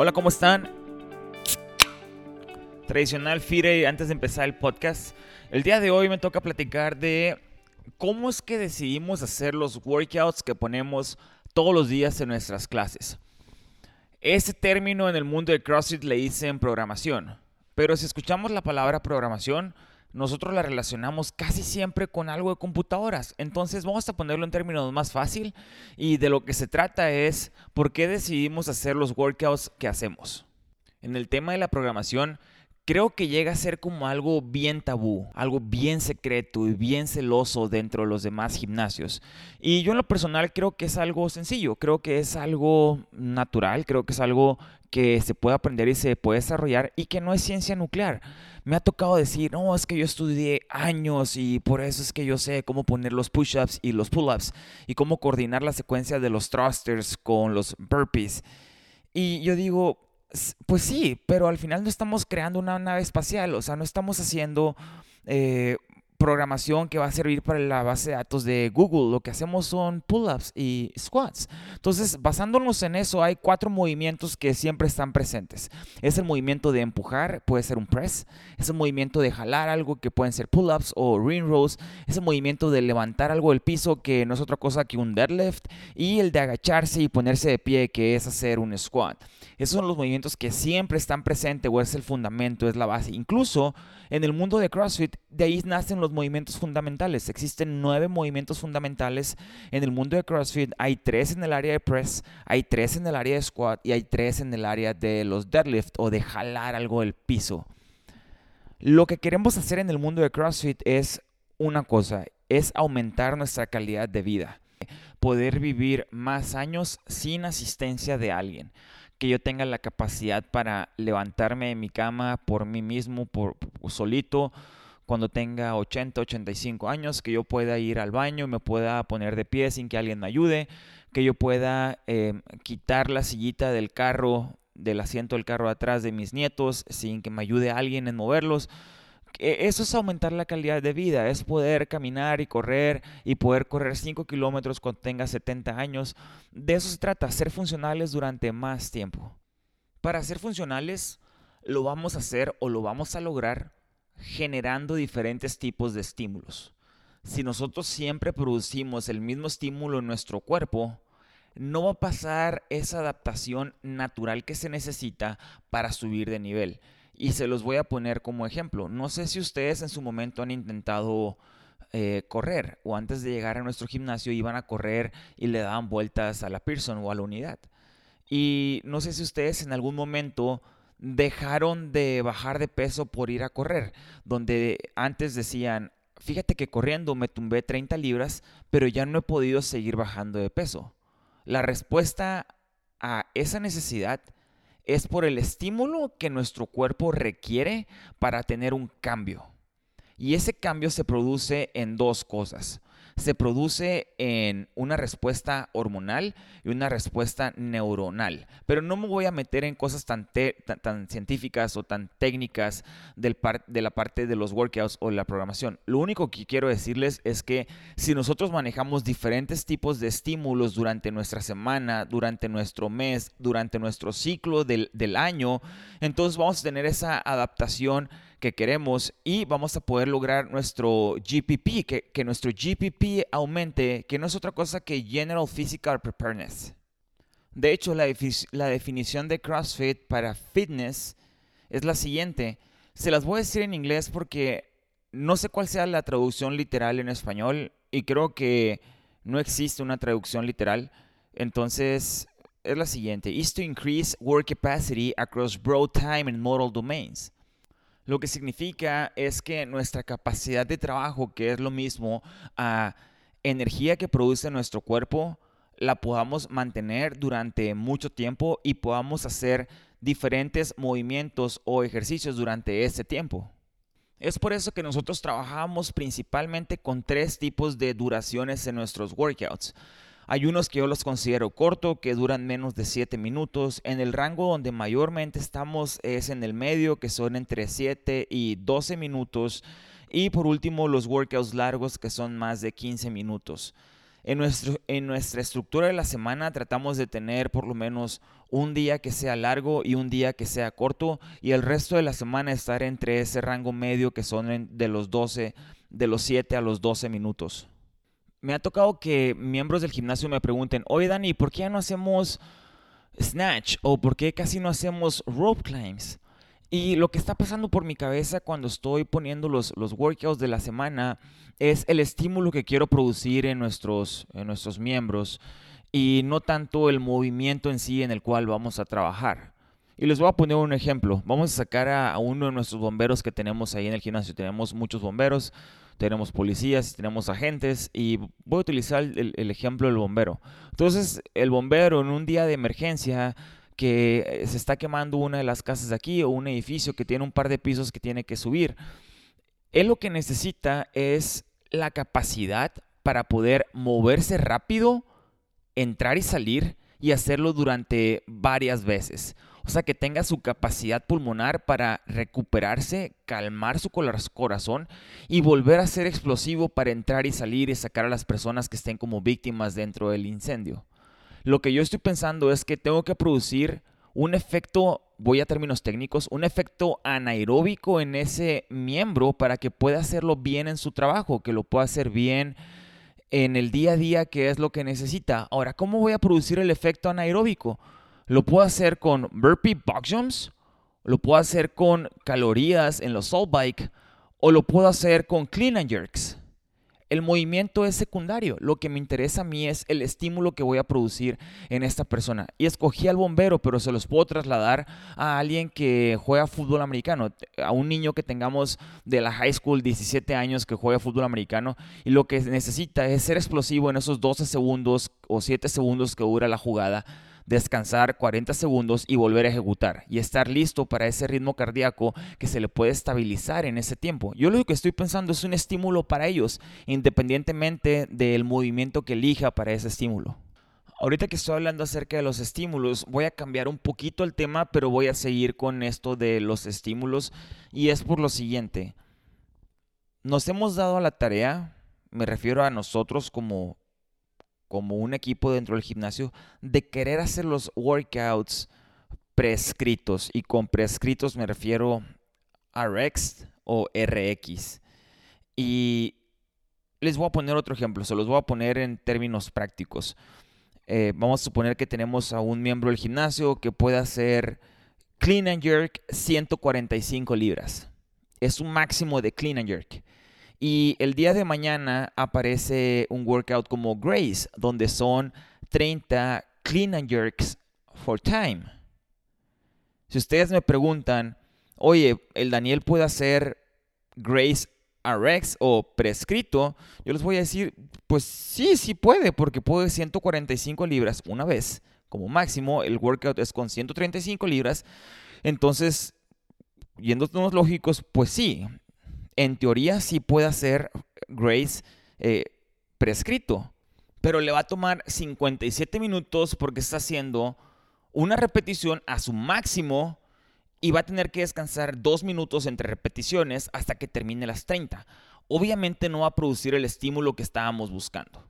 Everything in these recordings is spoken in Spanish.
Hola, ¿cómo están? Tradicional Fire, antes de empezar el podcast, el día de hoy me toca platicar de cómo es que decidimos hacer los workouts que ponemos todos los días en nuestras clases. Ese término en el mundo de CrossFit le dicen programación, pero si escuchamos la palabra programación, nosotros la relacionamos casi siempre con algo de computadoras. Entonces vamos a ponerlo en términos más fácil y de lo que se trata es por qué decidimos hacer los workouts que hacemos. En el tema de la programación, creo que llega a ser como algo bien tabú, algo bien secreto y bien celoso dentro de los demás gimnasios. Y yo en lo personal creo que es algo sencillo, creo que es algo natural, creo que es algo que se puede aprender y se puede desarrollar y que no es ciencia nuclear. Me ha tocado decir, no, es que yo estudié años y por eso es que yo sé cómo poner los push-ups y los pull-ups y cómo coordinar la secuencia de los thrusters con los burpees. Y yo digo, pues sí, pero al final no estamos creando una nave espacial, o sea, no estamos haciendo eh, programación que va a servir para la base de datos de Google. Lo que hacemos son pull-ups y squats. Entonces, basándonos en eso, hay cuatro movimientos que siempre están presentes. Es el movimiento de empujar, puede ser un press. Es el movimiento de jalar algo, que pueden ser pull-ups o ring rows. Es el movimiento de levantar algo del piso, que no es otra cosa que un deadlift. Y el de agacharse y ponerse de pie, que es hacer un squat. Esos son los movimientos que siempre están presentes o es el fundamento, es la base. Incluso en el mundo de CrossFit, de ahí nacen los movimientos fundamentales. Existen nueve movimientos fundamentales en el mundo de CrossFit. Hay tres en el área de press, hay tres en el área de squat y hay tres en el área de los deadlift o de jalar algo del piso. Lo que queremos hacer en el mundo de CrossFit es una cosa, es aumentar nuestra calidad de vida. Poder vivir más años sin asistencia de alguien que yo tenga la capacidad para levantarme de mi cama por mí mismo, por, solito, cuando tenga 80, 85 años, que yo pueda ir al baño, me pueda poner de pie sin que alguien me ayude, que yo pueda em, quitar la sillita del carro, del asiento del carro atrás de mis nietos, sin que me ayude alguien en moverlos. E, eso es aumentar la calidad de vida, es poder caminar y correr y poder correr 5 kilómetros cuando tengas 70 años. De eso se trata, ser funcionales durante más tiempo. Para ser funcionales lo vamos a hacer o lo vamos a lograr generando diferentes tipos de estímulos. Si nosotros siempre producimos el mismo estímulo en nuestro cuerpo, no va a pasar esa adaptación natural que se necesita para subir de nivel. Y se los voy a poner como ejemplo. No sé si ustedes en su momento han intentado eh, correr o antes de llegar a nuestro gimnasio iban a correr y le daban vueltas a la Pearson o a la unidad. Y no sé si ustedes en algún momento dejaron de bajar de peso por ir a correr, donde antes decían, fíjate que corriendo me tumbé 30 libras, pero ya no he podido seguir bajando de peso. La respuesta a esa necesidad es por el estímulo que nuestro cuerpo requiere para tener un cambio. Y ese cambio se produce en dos cosas se produce en una respuesta hormonal y una respuesta neuronal. Pero no me voy a meter en cosas tan, tan, científicas o tan técnicas del de la parte de los workouts o la programación. Lo único que quiero decirles es que si nosotros manejamos diferentes tipos de estímulos durante nuestra semana, durante nuestro mes, durante nuestro ciclo del, del año, entonces vamos a tener esa adaptación que queremos y vamos a poder lograr nuestro GPP, que, que nuestro GPP aumente, que no es otra cosa que General Physical Preparedness. De hecho, la, la definición de CrossFit para fitness es la siguiente. Se las voy a decir en inglés porque no sé cuál sea la traducción literal en español y creo que no existe una traducción literal. Entonces, es la siguiente. Is to increase work capacity across broad time and modal domains. Lo que significa es que nuestra capacidad de trabajo, que es lo mismo a energía que produce nuestro cuerpo, la podamos mantener durante mucho tiempo y podamos hacer diferentes movimientos o ejercicios durante ese tiempo. Es por eso que nosotros trabajamos principalmente con tres tipos de duraciones en nuestros workouts. Hay unos que yo los considero corto, que duran menos de 7 minutos. En el rango donde mayormente estamos es en el medio, que son entre 7 y 12 minutos. Y por último, los workouts largos, que son más de 15 minutos. En, nuestro, en nuestra estructura de la semana tratamos de tener por lo menos un día que sea largo y un día que sea corto y el resto de la semana estar entre ese rango medio que son de los 12, de los 7 a los 12 minutos. Me ha tocado que miembros del gimnasio me pregunten, oye Dani, ¿por qué no hacemos snatch? ¿O por qué casi no hacemos rope climbs? Y lo que está pasando por mi cabeza cuando estoy poniendo los, los workouts de la semana es el estímulo que quiero producir en nuestros, en nuestros miembros y no tanto el movimiento en sí en el cual vamos a trabajar. Y les voy a poner un ejemplo. Vamos a sacar a, uno de nuestros bomberos que tenemos ahí en el gimnasio. Tenemos muchos bomberos, tenemos policías, tenemos agentes y voy a utilizar el, ejemplo del bombero. Entonces, el bombero en un día de emergencia que se está quemando una de las casas de aquí o un edificio que tiene un par de pisos que tiene que subir. Él lo que necesita es la capacidad para poder moverse rápido entrar y salir y hacerlo durante varias veces. O sea, que tenga su capacidad pulmonar para recuperarse, calmar su corazón y volver a ser explosivo para entrar y salir y sacar a las personas que estén como víctimas dentro del incendio. Lo que yo estoy pensando es que tengo que producir un efecto, voy a términos técnicos, un efecto anaeróbico en ese miembro para que pueda hacerlo bien en su trabajo, que lo pueda hacer bien en el día a día que es lo que necesita. Ahora, ¿cómo voy a producir el efecto anaeróbico? Lo puedo hacer con burpee box jumps, lo puedo hacer con calorías en los salt bike o lo puedo hacer con clean and jerks. El movimiento es secundario. Lo que me interesa a mí es el estímulo que voy a producir en esta persona. Y escogí al bombero, pero se los puedo trasladar a alguien que juega fútbol americano, a un niño que tengamos de la high school, 17 años, que juega fútbol americano. Y lo que necesita es ser explosivo en esos 12 segundos o 7 segundos que dura la jugada descansar 40 segundos y volver a ejecutar y estar listo para ese ritmo cardíaco que se le puede estabilizar en ese tiempo. Yo lo que estoy pensando es un estímulo para ellos, independientemente del movimiento que elija para ese estímulo. Ahorita que estoy hablando acerca de los estímulos, voy a cambiar un poquito el tema, pero voy a seguir con esto de los estímulos y es por lo siguiente. Nos hemos dado a la tarea, me refiero a nosotros como como un equipo dentro del gimnasio de querer hacer los workouts prescritos. Y con prescritos me refiero a RX o RX. Y les voy a poner otro ejemplo, se los voy a poner en términos prácticos. Eh, vamos a suponer que tenemos a un miembro del gimnasio que puede hacer clean and jerk 145 libras. Es un máximo de clean and jerk. Y el día de mañana aparece un workout como Grace, donde son 30 clean and jerks for time. Si ustedes me preguntan, oye, el Daniel puede hacer Grace RX o prescrito, yo les voy a decir, pues sí, sí puede, porque puede 145 libras una vez. Como máximo, el workout es con 135 libras. Entonces, yéndonos lógicos, pues sí, en teoría sí puede hacer Grace eh, prescrito, pero le va a tomar 57 minutos porque está haciendo una repetición a su máximo y va a tener que descansar dos minutos entre repeticiones hasta que termine las 30. Obviamente no va a producir el estímulo que estábamos buscando.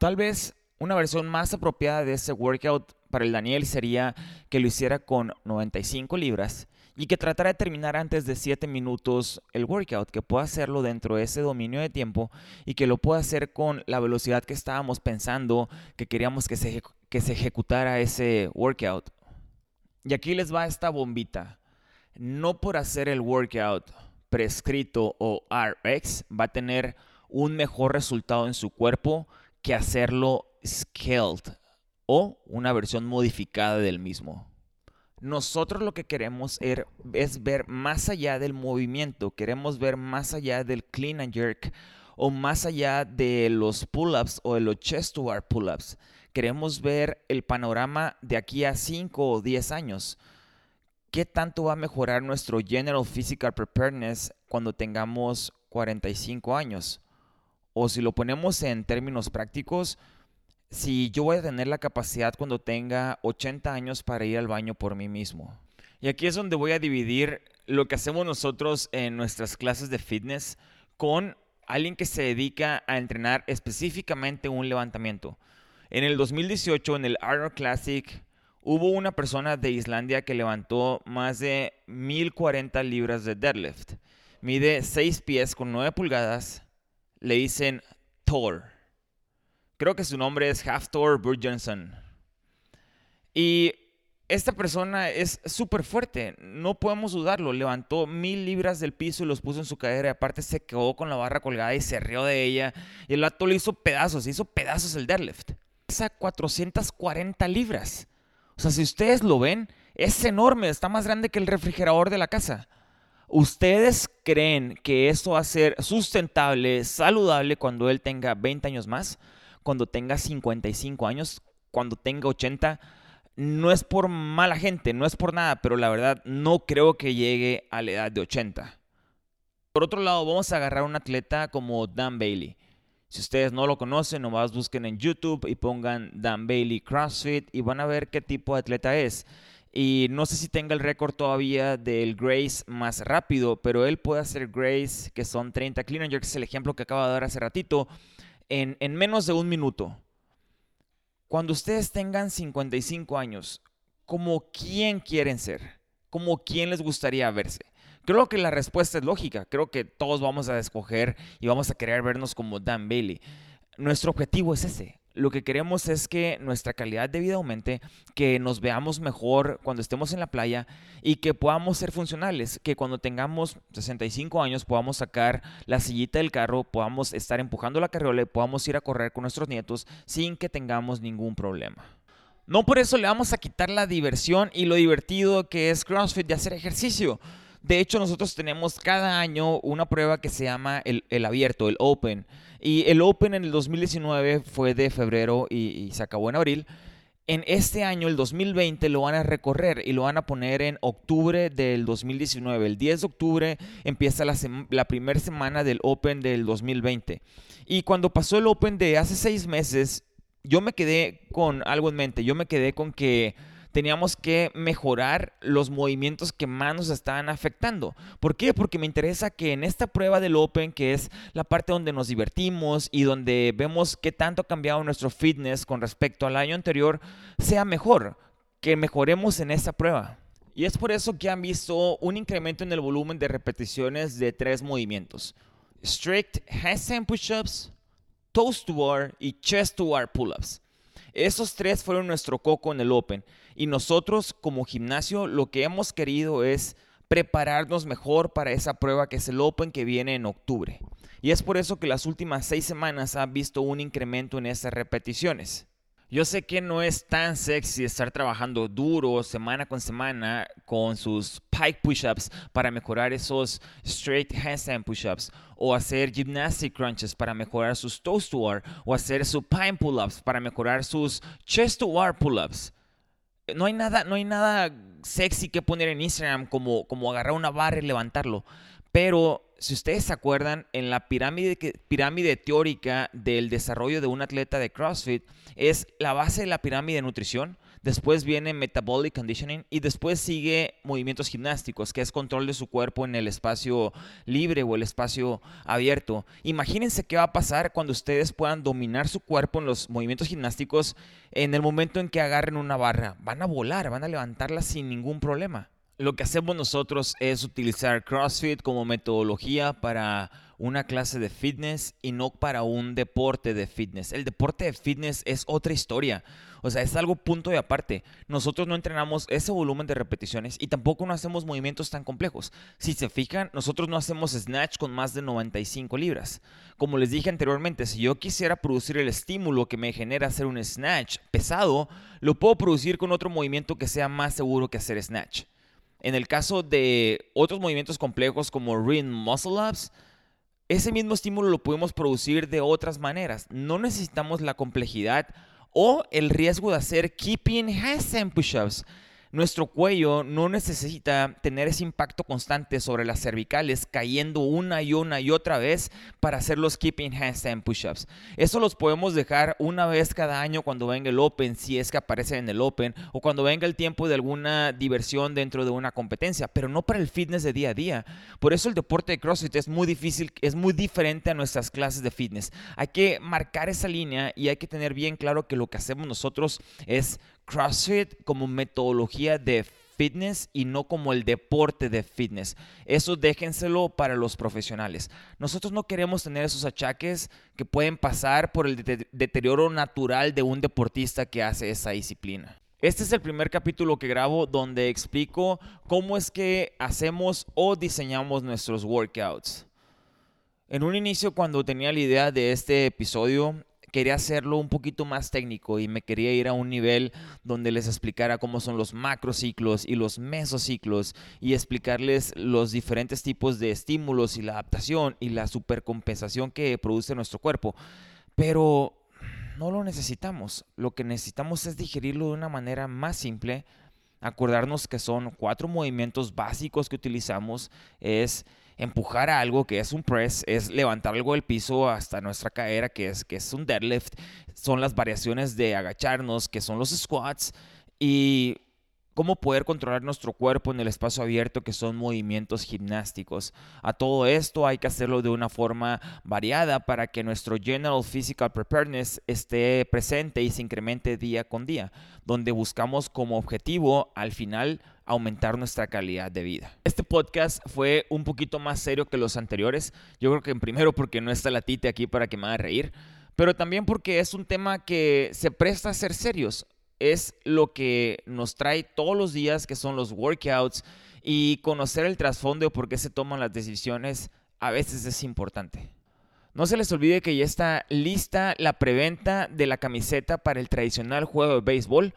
Tal vez una versión más apropiada de ese workout para el Daniel sería que lo hiciera con 95 libras y que tratara de terminar antes de 7 minutos el workout, que pueda hacerlo dentro de ese dominio de tiempo y que lo pueda hacer con la velocidad que estábamos pensando que queríamos que se, que se ejecutara ese workout. Y aquí les va esta bombita. No por hacer el workout prescrito o RX va a tener un mejor resultado en su cuerpo que hacerlo scaled o una versión modificada del mismo. Nosotros lo que queremos er, es ver más allá del movimiento, queremos ver más allá del clean and jerk o más allá de los pull-ups o de los chest to bar pull-ups. Queremos ver el panorama de aquí a 5 o 10 años. ¿Qué tanto va a mejorar nuestro General Physical Preparedness cuando tengamos 45 años? O si lo ponemos en términos prácticos, si yo voy a tener la capacidad cuando tenga 80 años para ir al baño por mí mismo. Y aquí es donde voy a dividir lo que hacemos nosotros en nuestras clases de fitness con alguien que se dedica a entrenar específicamente un levantamiento. En el 2018, en el Arnold Classic, hubo una persona de Islandia que levantó más de 1040 libras de deadlift. Mide 6 pies con 9 pulgadas. Le dicen Thor. Creo que su nombre es Hafthor Burgensson. Y esta persona es súper fuerte, no podemos dudarlo. Levantó mil libras del piso y los puso en su cadera. Y aparte se quedó con la barra colgada y se rió de ella. Y el vato le hizo pedazos, hizo pedazos el deadlift. Pesa 440 libras. O sea, si ustedes lo ven, es enorme, está más grande que el refrigerador de la casa. ¿Ustedes creen que esto va a ser sustentable, saludable cuando él tenga 20 años más? Cuando tenga 55 años, cuando tenga 80? No es por mala gente, no es por nada, pero la verdad no creo que llegue a la edad de 80. Por otro lado, vamos a agarrar a un atleta como Dan Bailey. Si ustedes no lo conocen, nomás busquen en YouTube y pongan Dan Bailey CrossFit y van a ver qué tipo de atleta es. Y no sé si tenga el récord todavía del Grace más rápido, pero él puede hacer Grace, que son 30 clean and jerks, el ejemplo que acabo de dar hace ratito, en, en menos de un minuto. Cuando ustedes tengan 55 años, ¿como quién quieren ser? ¿Como quién les gustaría verse? Creo que la respuesta es lógica. Creo que todos vamos a escoger y vamos a querer vernos como Dan Bailey. Nuestro objetivo es ese. Lo que queremos es que nuestra calidad de vida aumente, que nos veamos mejor cuando estemos en la playa y que podamos ser funcionales, que cuando tengamos 65 años podamos sacar la sillita del carro, podamos estar empujando la carriola y podamos ir a correr con nuestros nietos sin que tengamos ningún problema. No por eso le vamos a quitar la diversión y lo divertido que es CrossFit de hacer ejercicio. De hecho, nosotros tenemos cada año una prueba que se llama el, abierto, el Open. Y el Open en el 2019 fue de febrero y, se acabó en abril. En este año, el 2020, lo van a recorrer y lo van a poner en octubre del 2019. El 10 de octubre empieza la, la primera semana del Open del 2020. Y cuando pasó el Open de hace seis meses, yo me quedé con algo en mente. Yo me quedé con que teníamos que mejorar los movimientos que más nos estaban afectando. ¿Por qué? Porque me interesa que en esta prueba del Open, que es la parte donde nos divertimos y donde vemos qué tanto ha cambiado nuestro fitness con respecto al año anterior, sea mejor, que mejoremos en esta prueba. Y es por eso que han visto un incremento en el volumen de repeticiones de tres movimientos. Strict handstand push-ups, toes to bar y chest to bar pull-ups. Esos tres fueron nuestro coco en el Open. Y nosotros como gimnasio lo que hemos querido es prepararnos mejor para esa prueba que es el Open que viene en octubre. Y es por eso que las últimas seis semanas han visto un incremento en esas repeticiones. Yo sé que no es tan sexy estar trabajando duro semana con semana con sus pike push-ups para mejorar esos straight handstand push-ups o hacer gymnastic crunches para mejorar sus toes to bar o hacer su pine pull-ups para mejorar sus chest to bar pull-ups. No hay nada, no hay nada sexy que poner en Instagram como, como agarrar una barra y levantarlo. Pero si ustedes se acuerdan, en la pirámide, pirámide teórica del desarrollo de un atleta de CrossFit es la base de la pirámide de nutrición, después viene metabolic conditioning y después sigue movimientos gimnásticos, que es control de su cuerpo en el espacio libre o el espacio abierto. Imagínense qué va a pasar cuando ustedes puedan dominar su cuerpo en los movimientos gimnásticos en el momento en que agarren una barra. Van a volar, van a levantarla sin ningún problema. Lo que hacemos nosotros es utilizar CrossFit como metodología para una clase de fitness y no para un deporte de fitness. El deporte de fitness es otra historia. O sea, es algo punto de aparte. Nosotros no entrenamos ese volumen de repeticiones y tampoco no hacemos movimientos tan complejos. Si se fijan, nosotros no hacemos snatch con más de 95 libras. Como les dije anteriormente, si yo quisiera producir el estímulo que me genera hacer un snatch pesado, lo puedo producir con otro movimiento que sea más seguro que hacer snatch. En el caso de otros movimientos complejos como Ring Muscle Ups, ese mismo estímulo lo podemos producir de otras maneras. No necesitamos la complejidad o el riesgo de hacer keeping handstand push-ups. Nuestro cuello no necesita tener ese impacto constante sobre las cervicales cayendo una y una y otra vez para hacer los keeping handstand push-ups. Eso los podemos dejar una vez cada año cuando venga el Open, si es que aparece en el Open, o cuando venga el tiempo de alguna diversión dentro de una competencia, pero no para el fitness de día a día. Por eso el deporte de CrossFit es muy difícil, es muy diferente a nuestras clases de fitness. Hay que marcar esa línea y hay que tener bien claro que lo que hacemos nosotros es CrossFit como metodología de fitness y no como el deporte de fitness. Eso déjenselo para los profesionales. Nosotros no queremos tener esos achaques que pueden pasar por el deterioro natural de un deportista que hace esa disciplina. Este es el primer capítulo que grabo donde explico cómo es que hacemos o diseñamos nuestros workouts. En un inicio, cuando tenía la idea de este episodio, quería hacerlo un poquito más técnico y me quería ir a un nivel donde les explicara cómo son los macrociclos y los mesociclos y explicarles los diferentes tipos de estímulos y la adaptación y la supercompensación que produce nuestro cuerpo. Pero no lo necesitamos. Lo que necesitamos es digerirlo de una manera más simple. Acordarnos que son cuatro movimientos básicos que utilizamos. Es empujar algo que es un press, es levantar algo del piso hasta nuestra cadera que es, que es un deadlift, son las variaciones de agacharnos que son los squats y cómo poder controlar nuestro cuerpo en el espacio abierto que son movimientos gimnásticos. A todo esto hay que hacerlo de una forma variada para que nuestro General Physical Preparedness esté presente y se incremente día con día, donde buscamos como objetivo al final aumentar nuestra calidad de vida. Este podcast fue un poquito más serio que los anteriores. Yo creo que en primero porque no está la Tite aquí para que me haga reír, pero también porque es un tema que se presta a ser serios. Es lo que nos trae todos los días, que son los workouts, y conocer el trasfondo de por qué se toman las decisiones a veces es importante. No se les olvide que ya está lista la preventa de la camiseta para el tradicional juego de béisbol.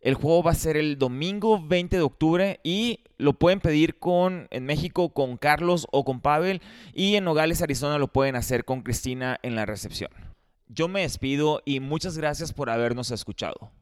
El juego va a ser el domingo 20 de octubre y lo pueden pedir con en México con Carlos o con Pavel y en Nogales, Arizona lo pueden hacer con Cristina en la recepción. Yo me despido y muchas gracias por habernos escuchado.